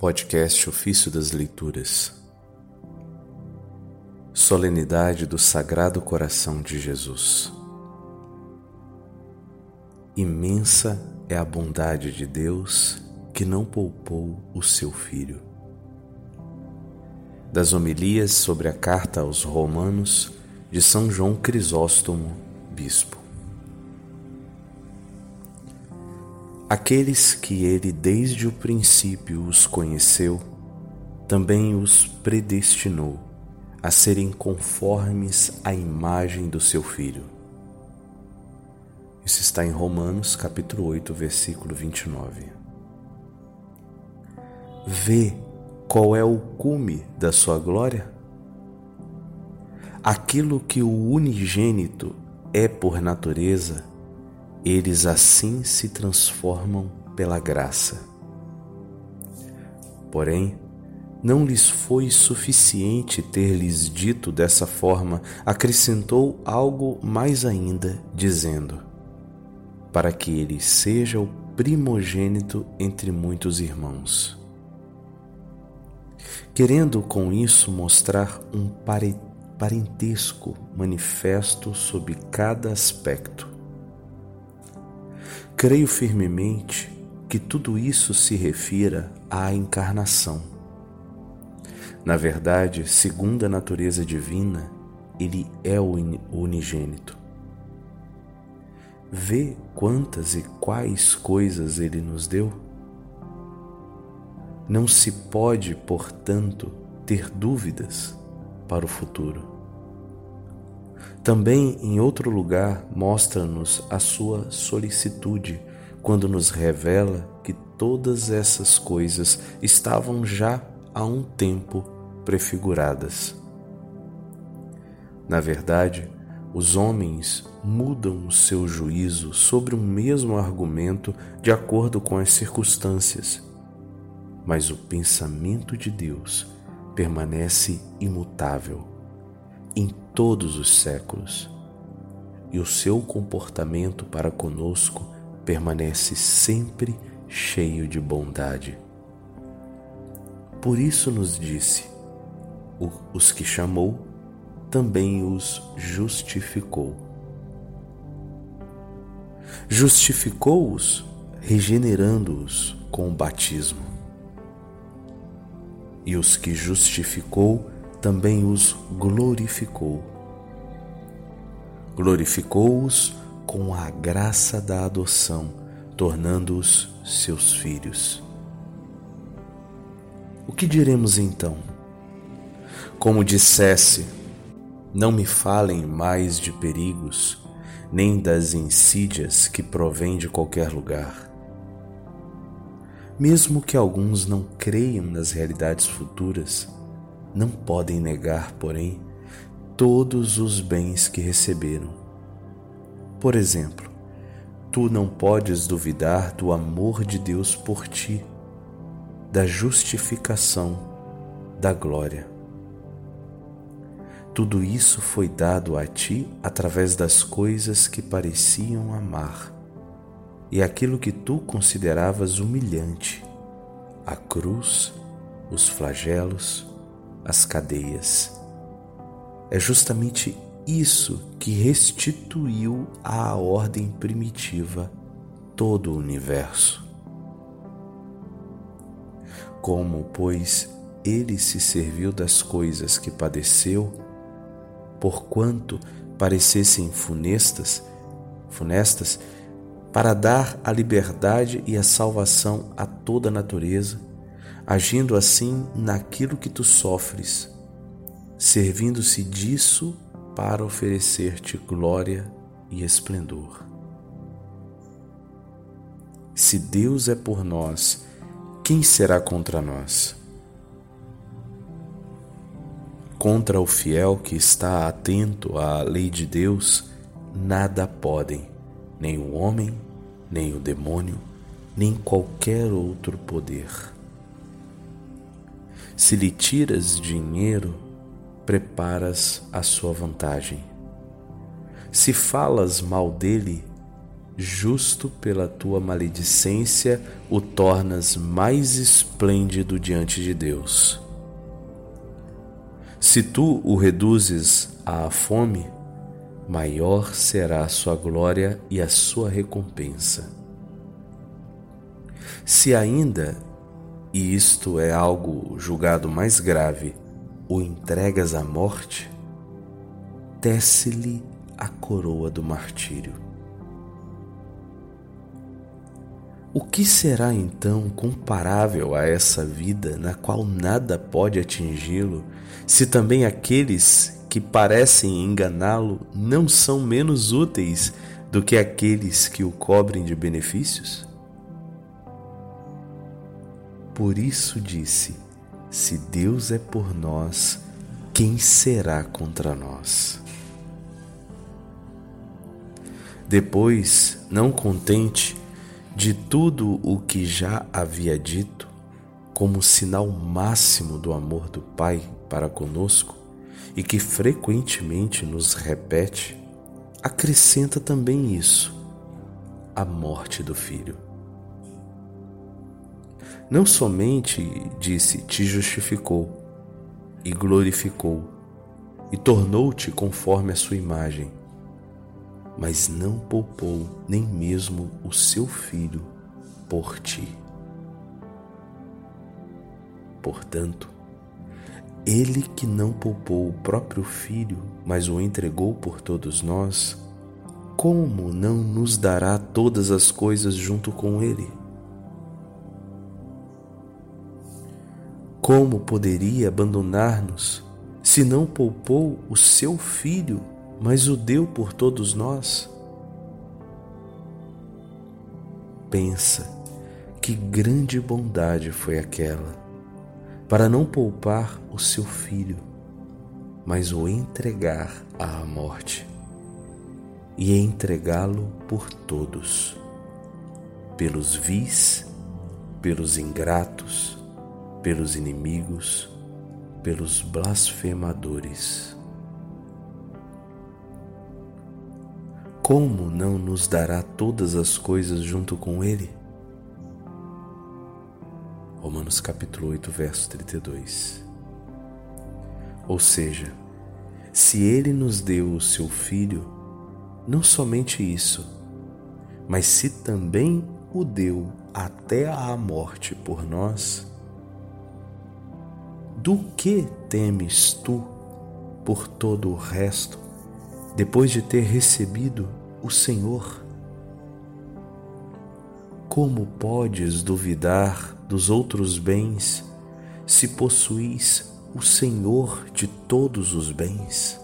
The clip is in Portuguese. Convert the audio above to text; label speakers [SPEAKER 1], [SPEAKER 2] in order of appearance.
[SPEAKER 1] Podcast Ofício das Leituras Solenidade do Sagrado Coração de Jesus Imensa é a bondade de Deus que não poupou o seu Filho. Das homilias sobre a carta aos Romanos de São João Crisóstomo, Bispo. Aqueles que ele desde o princípio os conheceu, também os predestinou a serem conformes à imagem do seu Filho. Isso está em Romanos, capítulo 8, versículo 29. Vê qual é o cume da sua glória? Aquilo que o unigênito é por natureza eles assim se transformam pela graça. Porém, não lhes foi suficiente ter-lhes dito dessa forma, acrescentou algo mais ainda, dizendo: Para que ele seja o primogênito entre muitos irmãos. Querendo com isso mostrar um parentesco manifesto sob cada aspecto Creio firmemente que tudo isso se refira à encarnação. Na verdade, segundo a natureza divina, ele é o unigênito. Vê quantas e quais coisas ele nos deu? Não se pode, portanto, ter dúvidas para o futuro. Também, em outro lugar, mostra-nos a sua solicitude quando nos revela que todas essas coisas estavam já há um tempo prefiguradas. Na verdade, os homens mudam o seu juízo sobre o mesmo argumento de acordo com as circunstâncias, mas o pensamento de Deus permanece imutável todos os séculos, e o seu comportamento para conosco permanece sempre cheio de bondade. Por isso nos disse: os que chamou, também os justificou. Justificou-os, regenerando-os com o batismo. E os que justificou, também os glorificou. Glorificou-os com a graça da adoção, tornando-os seus filhos. O que diremos então? Como dissesse, não me falem mais de perigos, nem das insídias que provêm de qualquer lugar. Mesmo que alguns não creiam nas realidades futuras, não podem negar, porém, todos os bens que receberam. Por exemplo, tu não podes duvidar do amor de Deus por ti, da justificação, da glória. Tudo isso foi dado a ti através das coisas que pareciam amar e aquilo que tu consideravas humilhante, a cruz, os flagelos, as cadeias. É justamente isso que restituiu à ordem primitiva todo o universo. Como, pois, ele se serviu das coisas que padeceu, porquanto parecessem funestas, funestas, para dar a liberdade e a salvação a toda a natureza, agindo assim naquilo que tu sofres, servindo-se disso para oferecer-te glória e esplendor. Se Deus é por nós, quem será contra nós? Contra o fiel que está atento à lei de Deus, nada podem, nem o homem, nem o demônio, nem qualquer outro poder. Se lhe tiras dinheiro, preparas a sua vantagem. Se falas mal dele, justo pela tua maledicência, o tornas mais esplêndido diante de Deus. Se tu o reduzes à fome, maior será a sua glória e a sua recompensa. Se ainda, e isto é algo julgado mais grave, o entregas à morte, tece-lhe a coroa do martírio. O que será então comparável a essa vida na qual nada pode atingi-lo, se também aqueles que parecem enganá-lo não são menos úteis do que aqueles que o cobrem de benefícios? Por isso disse: Se Deus é por nós, quem será contra nós? Depois, não contente de tudo o que já havia dito, como sinal máximo do amor do Pai para conosco e que frequentemente nos repete, acrescenta também isso: a morte do Filho. Não somente, disse, te justificou e glorificou e tornou-te conforme a sua imagem, mas não poupou nem mesmo o seu filho por ti. Portanto, ele que não poupou o próprio filho, mas o entregou por todos nós, como não nos dará todas as coisas junto com ele? Como poderia abandonar-nos se não poupou o seu filho mas o deu por todos nós. Pensa que grande bondade foi aquela, para não poupar o seu filho, mas o entregar à morte, e entregá-lo por todos, pelos vis, pelos ingratos, pelos inimigos, pelos blasfemadores. como não nos dará todas as coisas junto com Ele? Romanos capítulo 8, verso 32. Ou seja, se Ele nos deu o seu Filho, não somente isso, mas se também o deu até à morte por nós, do que temes tu por todo o resto, depois de ter recebido o Senhor. Como podes duvidar dos outros bens se possuís o Senhor de todos os bens?